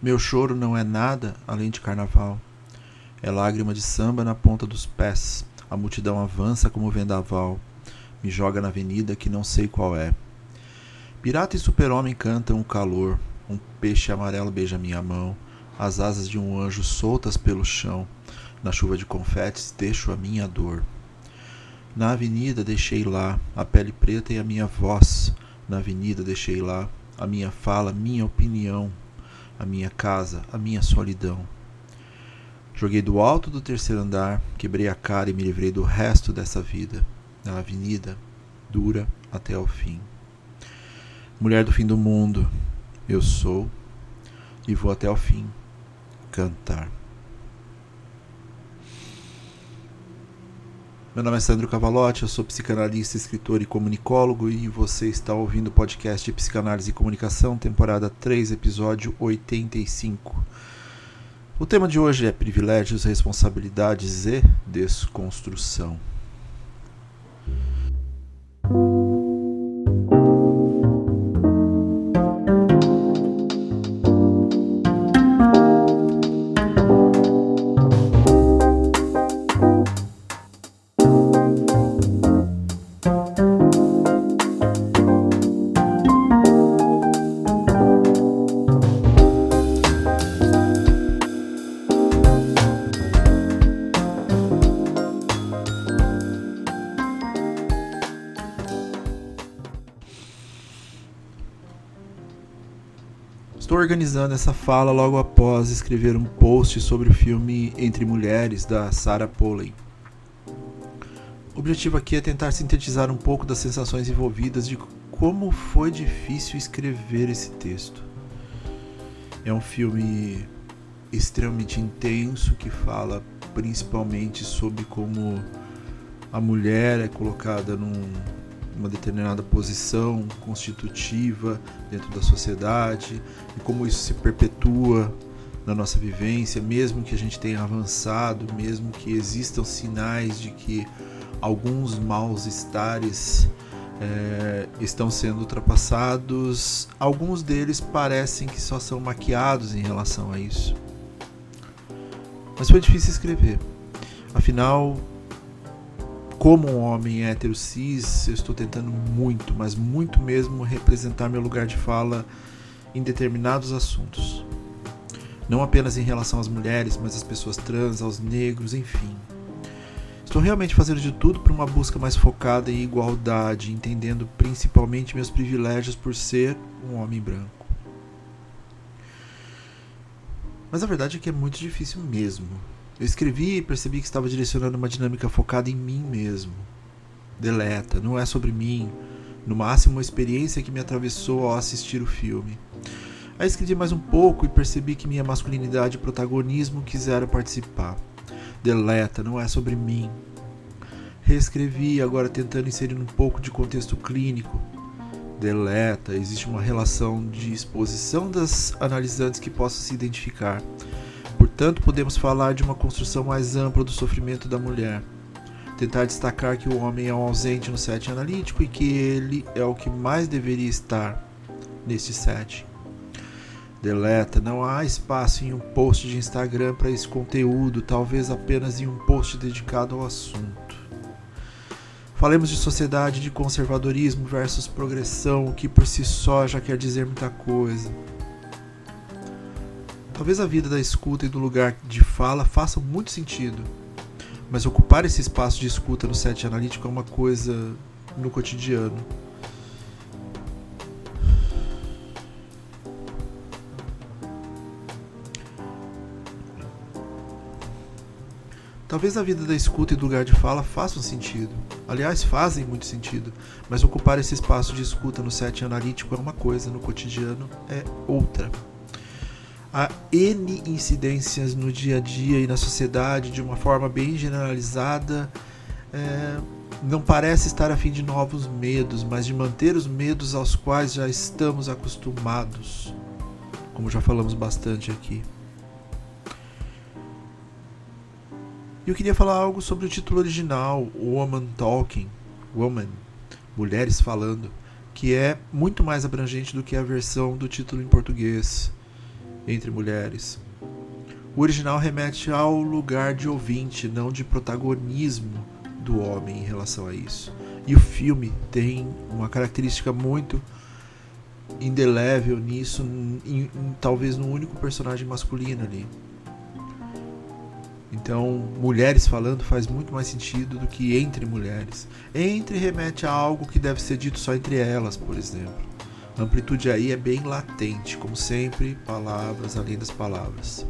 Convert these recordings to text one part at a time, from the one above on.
Meu choro não é nada além de carnaval. É lágrima de samba na ponta dos pés. A multidão avança como vendaval. Me joga na avenida que não sei qual é. Pirata e super-homem cantam o calor. Um peixe amarelo beija minha mão. As asas de um anjo soltas pelo chão. Na chuva de confetes deixo a minha dor. Na avenida deixei lá a pele preta e a minha voz. Na avenida deixei lá a minha fala, minha opinião, a minha casa, a minha solidão. Joguei do alto do terceiro andar, quebrei a cara e me livrei do resto dessa vida. Na avenida, dura até o fim. Mulher do fim do mundo, eu sou e vou até o fim cantar. Meu nome é Sandro Cavalotti, eu sou psicanalista, escritor e comunicólogo e você está ouvindo o podcast Psicanálise e Comunicação, temporada 3, episódio 85. O tema de hoje é privilégios, responsabilidades e desconstrução. Estou organizando essa fala logo após escrever um post sobre o filme Entre Mulheres, da Sarah Polley. O objetivo aqui é tentar sintetizar um pouco das sensações envolvidas de como foi difícil escrever esse texto. É um filme extremamente intenso que fala principalmente sobre como a mulher é colocada num uma determinada posição constitutiva dentro da sociedade e como isso se perpetua na nossa vivência, mesmo que a gente tenha avançado, mesmo que existam sinais de que alguns maus estares é, estão sendo ultrapassados, alguns deles parecem que só são maquiados em relação a isso. Mas foi difícil escrever. Afinal, como um homem hétero cis, eu estou tentando muito, mas muito mesmo, representar meu lugar de fala em determinados assuntos. Não apenas em relação às mulheres, mas às pessoas trans, aos negros, enfim. Estou realmente fazendo de tudo para uma busca mais focada em igualdade, entendendo principalmente meus privilégios por ser um homem branco. Mas a verdade é que é muito difícil mesmo. Eu escrevi e percebi que estava direcionando uma dinâmica focada em mim mesmo. Deleta, não é sobre mim. No máximo, uma experiência que me atravessou ao assistir o filme. Aí escrevi mais um pouco e percebi que minha masculinidade e protagonismo quiseram participar. Deleta, não é sobre mim. Reescrevi, agora tentando inserir um pouco de contexto clínico. Deleta, existe uma relação de exposição das analisantes que possam se identificar. Portanto, podemos falar de uma construção mais ampla do sofrimento da mulher. Tentar destacar que o homem é um ausente no set analítico e que ele é o que mais deveria estar neste set. Deleta, não há espaço em um post de Instagram para esse conteúdo, talvez apenas em um post dedicado ao assunto. Falemos de sociedade de conservadorismo versus progressão, o que por si só já quer dizer muita coisa. Talvez a vida da escuta e do lugar de fala façam muito sentido, mas ocupar esse espaço de escuta no set analítico é uma coisa no cotidiano. Talvez a vida da escuta e do lugar de fala façam sentido. Aliás, fazem muito sentido. Mas ocupar esse espaço de escuta no set analítico é uma coisa, no cotidiano é outra há N incidências no dia a dia e na sociedade de uma forma bem generalizada. É, não parece estar a fim de novos medos, mas de manter os medos aos quais já estamos acostumados, como já falamos bastante aqui. E eu queria falar algo sobre o título original, Woman Talking, Woman, Mulheres Falando, que é muito mais abrangente do que a versão do título em português entre mulheres. O original remete ao lugar de ouvinte, não de protagonismo do homem em relação a isso. E o filme tem uma característica muito indelével nisso, em, em, talvez no único personagem masculino ali. Então, mulheres falando faz muito mais sentido do que entre mulheres. Entre remete a algo que deve ser dito só entre elas, por exemplo. A amplitude aí é bem latente, como sempre, palavras além das palavras.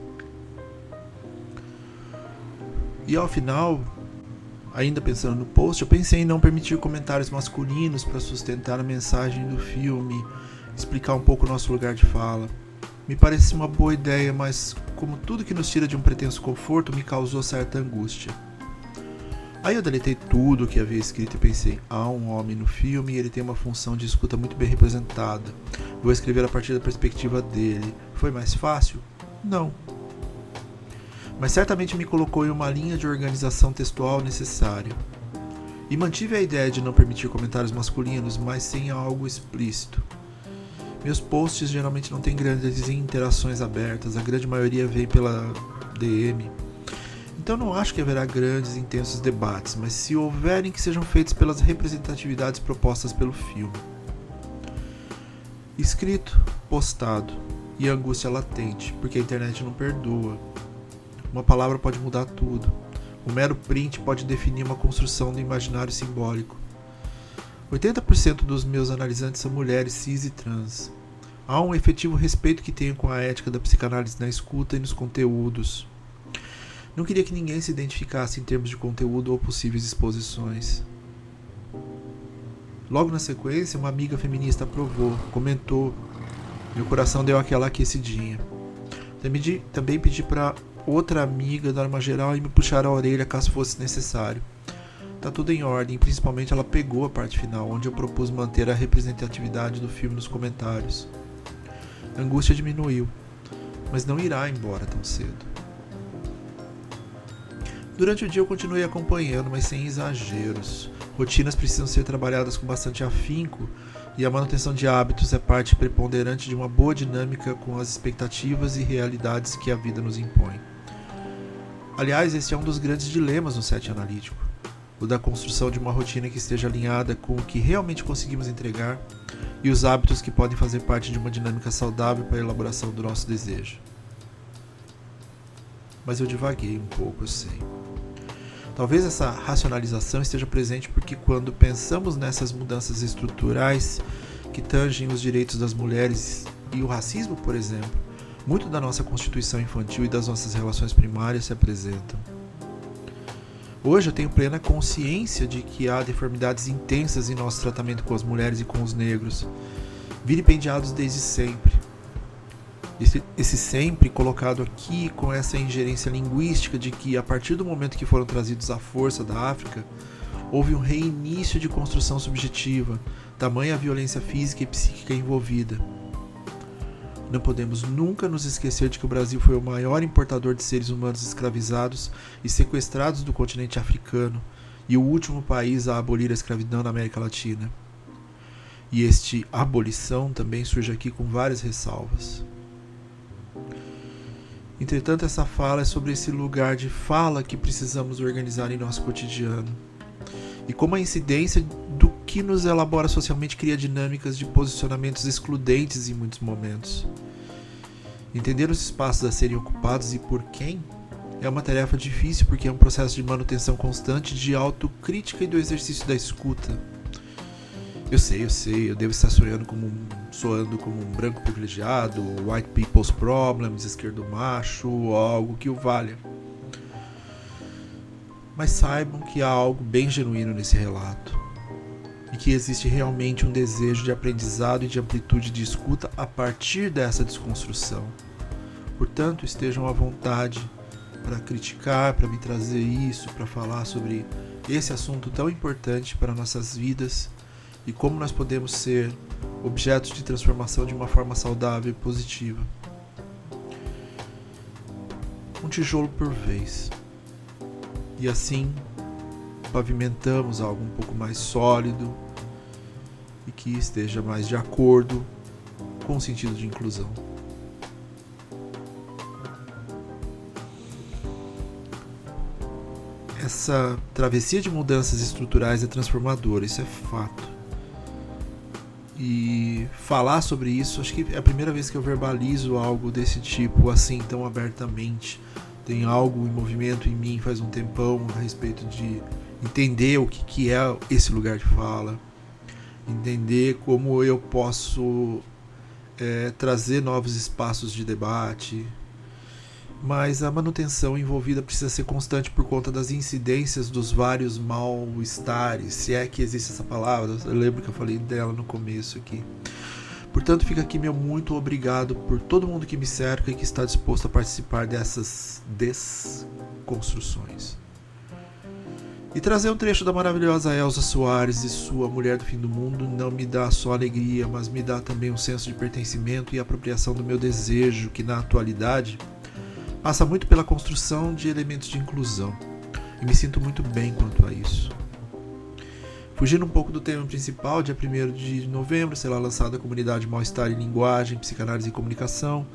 E ao final, ainda pensando no post, eu pensei em não permitir comentários masculinos para sustentar a mensagem do filme, explicar um pouco o nosso lugar de fala. Me parece uma boa ideia, mas como tudo que nos tira de um pretenso conforto me causou certa angústia. Aí eu deletei tudo o que havia escrito e pensei: há um homem no filme e ele tem uma função de escuta muito bem representada. Vou escrever a partir da perspectiva dele. Foi mais fácil? Não. Mas certamente me colocou em uma linha de organização textual necessária. E mantive a ideia de não permitir comentários masculinos, mas sem algo explícito. Meus posts geralmente não têm grandes interações abertas, a grande maioria vem pela DM. Então não acho que haverá grandes e intensos debates, mas se houverem que sejam feitos pelas representatividades propostas pelo filme. Escrito, postado e angústia latente, porque a internet não perdoa. Uma palavra pode mudar tudo. O mero print pode definir uma construção do imaginário simbólico. 80% dos meus analisantes são mulheres cis e trans. Há um efetivo respeito que tenho com a ética da psicanálise na escuta e nos conteúdos. Não queria que ninguém se identificasse em termos de conteúdo ou possíveis exposições. Logo na sequência, uma amiga feminista aprovou, comentou. Meu coração deu aquela aquecidinha. Também pedi para outra amiga dar uma geral e me puxar a orelha caso fosse necessário. Tá tudo em ordem, principalmente ela pegou a parte final, onde eu propus manter a representatividade do filme nos comentários. A angústia diminuiu, mas não irá embora tão cedo. Durante o dia eu continuei acompanhando, mas sem exageros. Rotinas precisam ser trabalhadas com bastante afinco e a manutenção de hábitos é parte preponderante de uma boa dinâmica com as expectativas e realidades que a vida nos impõe. Aliás, esse é um dos grandes dilemas no set analítico o da construção de uma rotina que esteja alinhada com o que realmente conseguimos entregar e os hábitos que podem fazer parte de uma dinâmica saudável para a elaboração do nosso desejo. Mas eu divaguei um pouco, eu sei. Talvez essa racionalização esteja presente porque, quando pensamos nessas mudanças estruturais que tangem os direitos das mulheres e o racismo, por exemplo, muito da nossa constituição infantil e das nossas relações primárias se apresentam. Hoje eu tenho plena consciência de que há deformidades intensas em nosso tratamento com as mulheres e com os negros, vilipendiados desde sempre. Esse, esse, sempre colocado aqui com essa ingerência linguística de que, a partir do momento que foram trazidos à força da África, houve um reinício de construção subjetiva, tamanha a violência física e psíquica envolvida. Não podemos nunca nos esquecer de que o Brasil foi o maior importador de seres humanos escravizados e sequestrados do continente africano e o último país a abolir a escravidão na América Latina. E este abolição também surge aqui com várias ressalvas. Entretanto, essa fala é sobre esse lugar de fala que precisamos organizar em nosso cotidiano. E como a incidência do que nos elabora socialmente cria dinâmicas de posicionamentos excludentes em muitos momentos. Entender os espaços a serem ocupados e por quem é uma tarefa difícil porque é um processo de manutenção constante de autocrítica e do exercício da escuta. Eu sei, eu sei, eu devo estar sonhando como um, soando como um branco privilegiado, white people's problems, esquerdo macho, algo que o valha. Mas saibam que há algo bem genuíno nesse relato e que existe realmente um desejo de aprendizado e de amplitude de escuta a partir dessa desconstrução. Portanto, estejam à vontade para criticar, para me trazer isso, para falar sobre esse assunto tão importante para nossas vidas e como nós podemos ser objetos de transformação de uma forma saudável e positiva. Um tijolo por vez. E assim pavimentamos algo um pouco mais sólido e que esteja mais de acordo com o sentido de inclusão. Essa travessia de mudanças estruturais é transformadora, isso é fato. E falar sobre isso, acho que é a primeira vez que eu verbalizo algo desse tipo assim tão abertamente. Tem algo em movimento em mim faz um tempão a respeito de entender o que, que é esse lugar de fala, entender como eu posso é, trazer novos espaços de debate, mas a manutenção envolvida precisa ser constante por conta das incidências dos vários mal-estares, se é que existe essa palavra, eu lembro que eu falei dela no começo aqui. Portanto, fica aqui meu muito obrigado por todo mundo que me cerca e que está disposto a participar dessas desconstruções. E trazer um trecho da maravilhosa Elsa Soares e sua Mulher do Fim do Mundo não me dá só alegria, mas me dá também um senso de pertencimento e apropriação do meu desejo, que na atualidade passa muito pela construção de elementos de inclusão. E me sinto muito bem quanto a isso. Fugindo um pouco do tema principal, dia 1 de novembro será lançada a comunidade Mal-Estar em Linguagem, Psicanálise e Comunicação.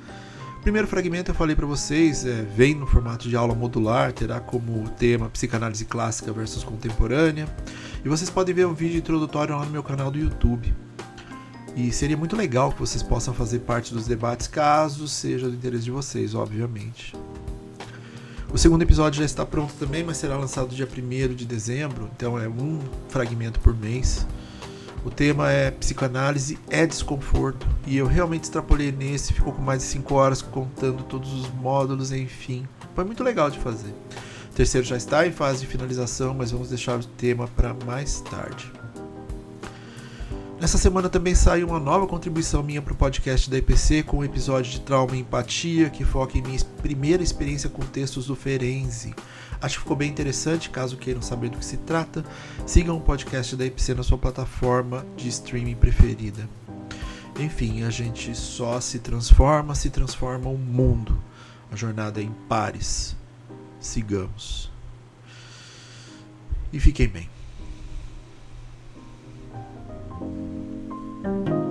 primeiro fragmento eu falei para vocês, é, vem no formato de aula modular, terá como tema psicanálise clássica versus contemporânea. E vocês podem ver um vídeo introdutório lá no meu canal do YouTube. E seria muito legal que vocês possam fazer parte dos debates, caso seja do interesse de vocês, obviamente. O segundo episódio já está pronto também, mas será lançado dia 1 de dezembro, então é um fragmento por mês. O tema é psicanálise é desconforto e eu realmente extrapolei nesse, ficou com mais de 5 horas contando todos os módulos, enfim. Foi muito legal de fazer. O terceiro já está em fase de finalização, mas vamos deixar o tema para mais tarde. Nessa semana também saiu uma nova contribuição minha para o podcast da EPC com um episódio de trauma e empatia que foca em minha primeira experiência com textos do Ferenzi. Acho que ficou bem interessante, caso queiram saber do que se trata, sigam o podcast da EPC na sua plataforma de streaming preferida. Enfim, a gente só se transforma, se transforma o mundo. A jornada é em pares. Sigamos. E fiquem bem. Bye.